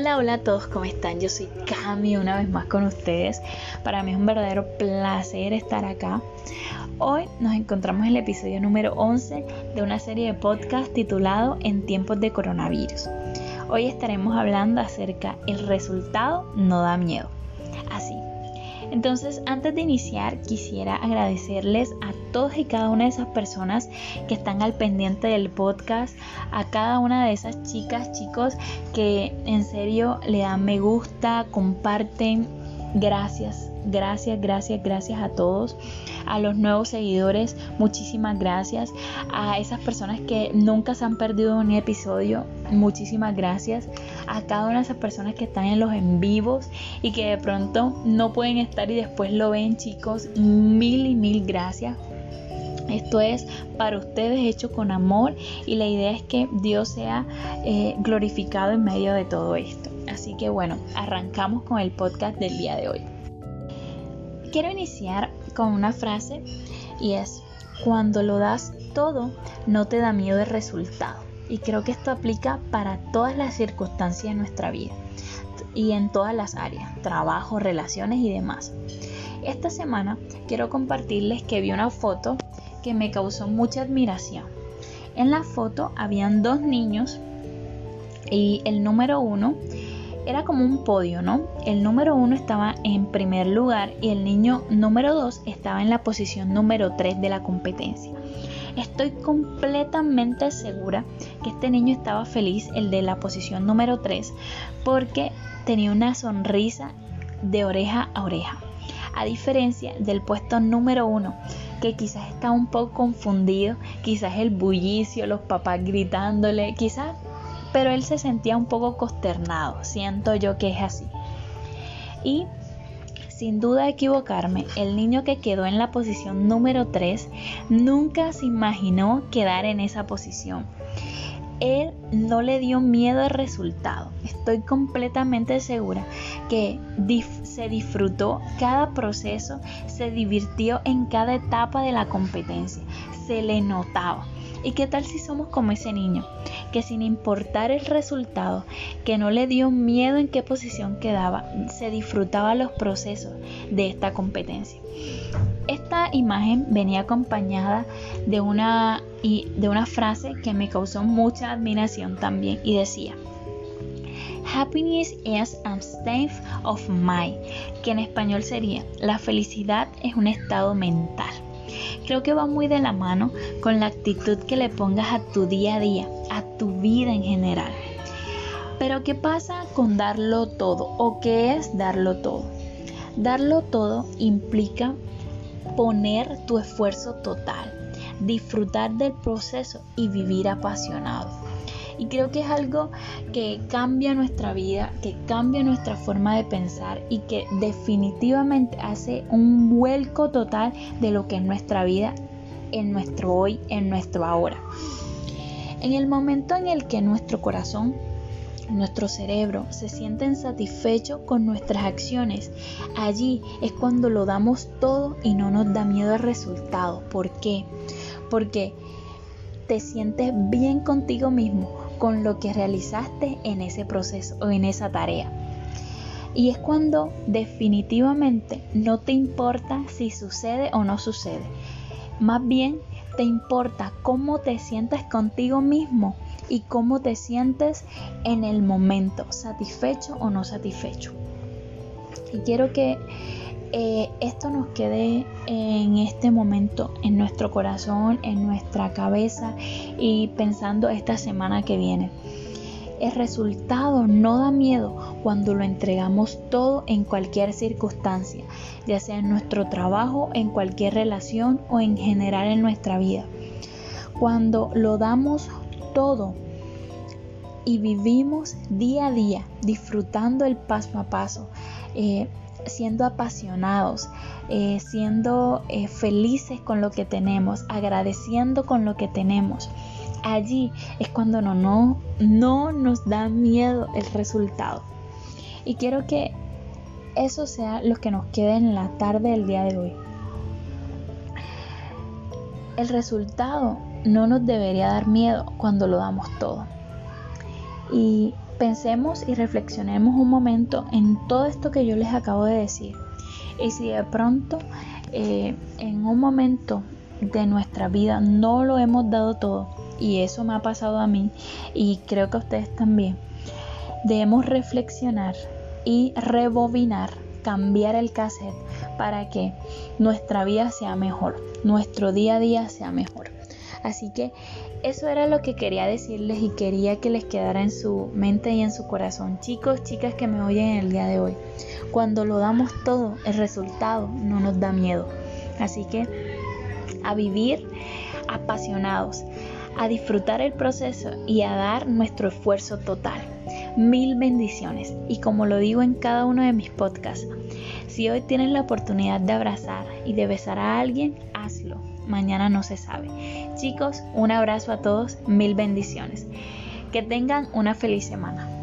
Hola, a todos, ¿cómo están? Yo soy Cami una vez más con ustedes. Para mí es un verdadero placer estar acá. Hoy nos encontramos en el episodio número 11 de una serie de podcast titulado En tiempos de coronavirus. Hoy estaremos hablando acerca el resultado no da miedo. Así entonces, antes de iniciar, quisiera agradecerles a todas y cada una de esas personas que están al pendiente del podcast, a cada una de esas chicas, chicos que en serio le dan me gusta, comparten. Gracias, gracias, gracias, gracias a todos. A los nuevos seguidores, muchísimas gracias. A esas personas que nunca se han perdido un episodio, muchísimas gracias. A cada una de esas personas que están en los en vivos y que de pronto no pueden estar y después lo ven, chicos, mil y mil gracias. Esto es para ustedes hecho con amor y la idea es que Dios sea eh, glorificado en medio de todo esto. Así que bueno, arrancamos con el podcast del día de hoy. Quiero iniciar con una frase y es, cuando lo das todo, no te da miedo el resultado. Y creo que esto aplica para todas las circunstancias de nuestra vida y en todas las áreas, trabajo, relaciones y demás. Esta semana quiero compartirles que vi una foto que me causó mucha admiración. En la foto habían dos niños y el número uno era como un podio, ¿no? El número uno estaba en primer lugar y el niño número dos estaba en la posición número tres de la competencia. Estoy completamente segura que este niño estaba feliz, el de la posición número 3, porque tenía una sonrisa de oreja a oreja. A diferencia del puesto número 1, que quizás está un poco confundido, quizás el bullicio, los papás gritándole, quizás pero él se sentía un poco consternado, siento yo que es así. Y sin duda equivocarme, el niño que quedó en la posición número 3 nunca se imaginó quedar en esa posición. Él no le dio miedo al resultado. Estoy completamente segura que se disfrutó cada proceso, se divirtió en cada etapa de la competencia, se le notaba. ¿Y qué tal si somos como ese niño? Que sin importar el resultado, que no le dio miedo en qué posición quedaba, se disfrutaba los procesos de esta competencia. Esta imagen venía acompañada de una, de una frase que me causó mucha admiración también y decía, Happiness is a state of mind, que en español sería, la felicidad es un estado mental. Creo que va muy de la mano con la actitud que le pongas a tu día a día, a tu vida en general. Pero ¿qué pasa con darlo todo? ¿O qué es darlo todo? Darlo todo implica poner tu esfuerzo total, disfrutar del proceso y vivir apasionado. Y creo que es algo que cambia nuestra vida, que cambia nuestra forma de pensar y que definitivamente hace un vuelco total de lo que es nuestra vida en nuestro hoy, en nuestro ahora. En el momento en el que nuestro corazón nuestro cerebro se siente insatisfecho con nuestras acciones, allí es cuando lo damos todo y no nos da miedo el resultado. ¿Por qué? Porque te sientes bien contigo mismo, con lo que realizaste en ese proceso o en esa tarea. Y es cuando definitivamente no te importa si sucede o no sucede. Más bien te importa cómo te sientes contigo mismo y cómo te sientes en el momento, satisfecho o no satisfecho. Y quiero que eh, esto nos quede en este momento en nuestro corazón, en nuestra cabeza y pensando esta semana que viene. El resultado no da miedo cuando lo entregamos todo en cualquier circunstancia, ya sea en nuestro trabajo, en cualquier relación o en general en nuestra vida. Cuando lo damos todo y vivimos día a día disfrutando el paso a paso, eh, siendo apasionados, eh, siendo eh, felices con lo que tenemos, agradeciendo con lo que tenemos. Allí es cuando no, no, no nos da miedo el resultado. Y quiero que eso sea lo que nos quede en la tarde del día de hoy. El resultado no nos debería dar miedo cuando lo damos todo. Y pensemos y reflexionemos un momento en todo esto que yo les acabo de decir. Y si de pronto eh, en un momento de nuestra vida no lo hemos dado todo, y eso me ha pasado a mí y creo que a ustedes también, debemos reflexionar y rebobinar, cambiar el cassette para que nuestra vida sea mejor, nuestro día a día sea mejor. Así que eso era lo que quería decirles y quería que les quedara en su mente y en su corazón. Chicos, chicas que me oyen el día de hoy, cuando lo damos todo, el resultado no nos da miedo. Así que a vivir apasionados, a disfrutar el proceso y a dar nuestro esfuerzo total. Mil bendiciones. Y como lo digo en cada uno de mis podcasts, si hoy tienes la oportunidad de abrazar y de besar a alguien, hazlo. Mañana no se sabe. Chicos, un abrazo a todos, mil bendiciones. Que tengan una feliz semana.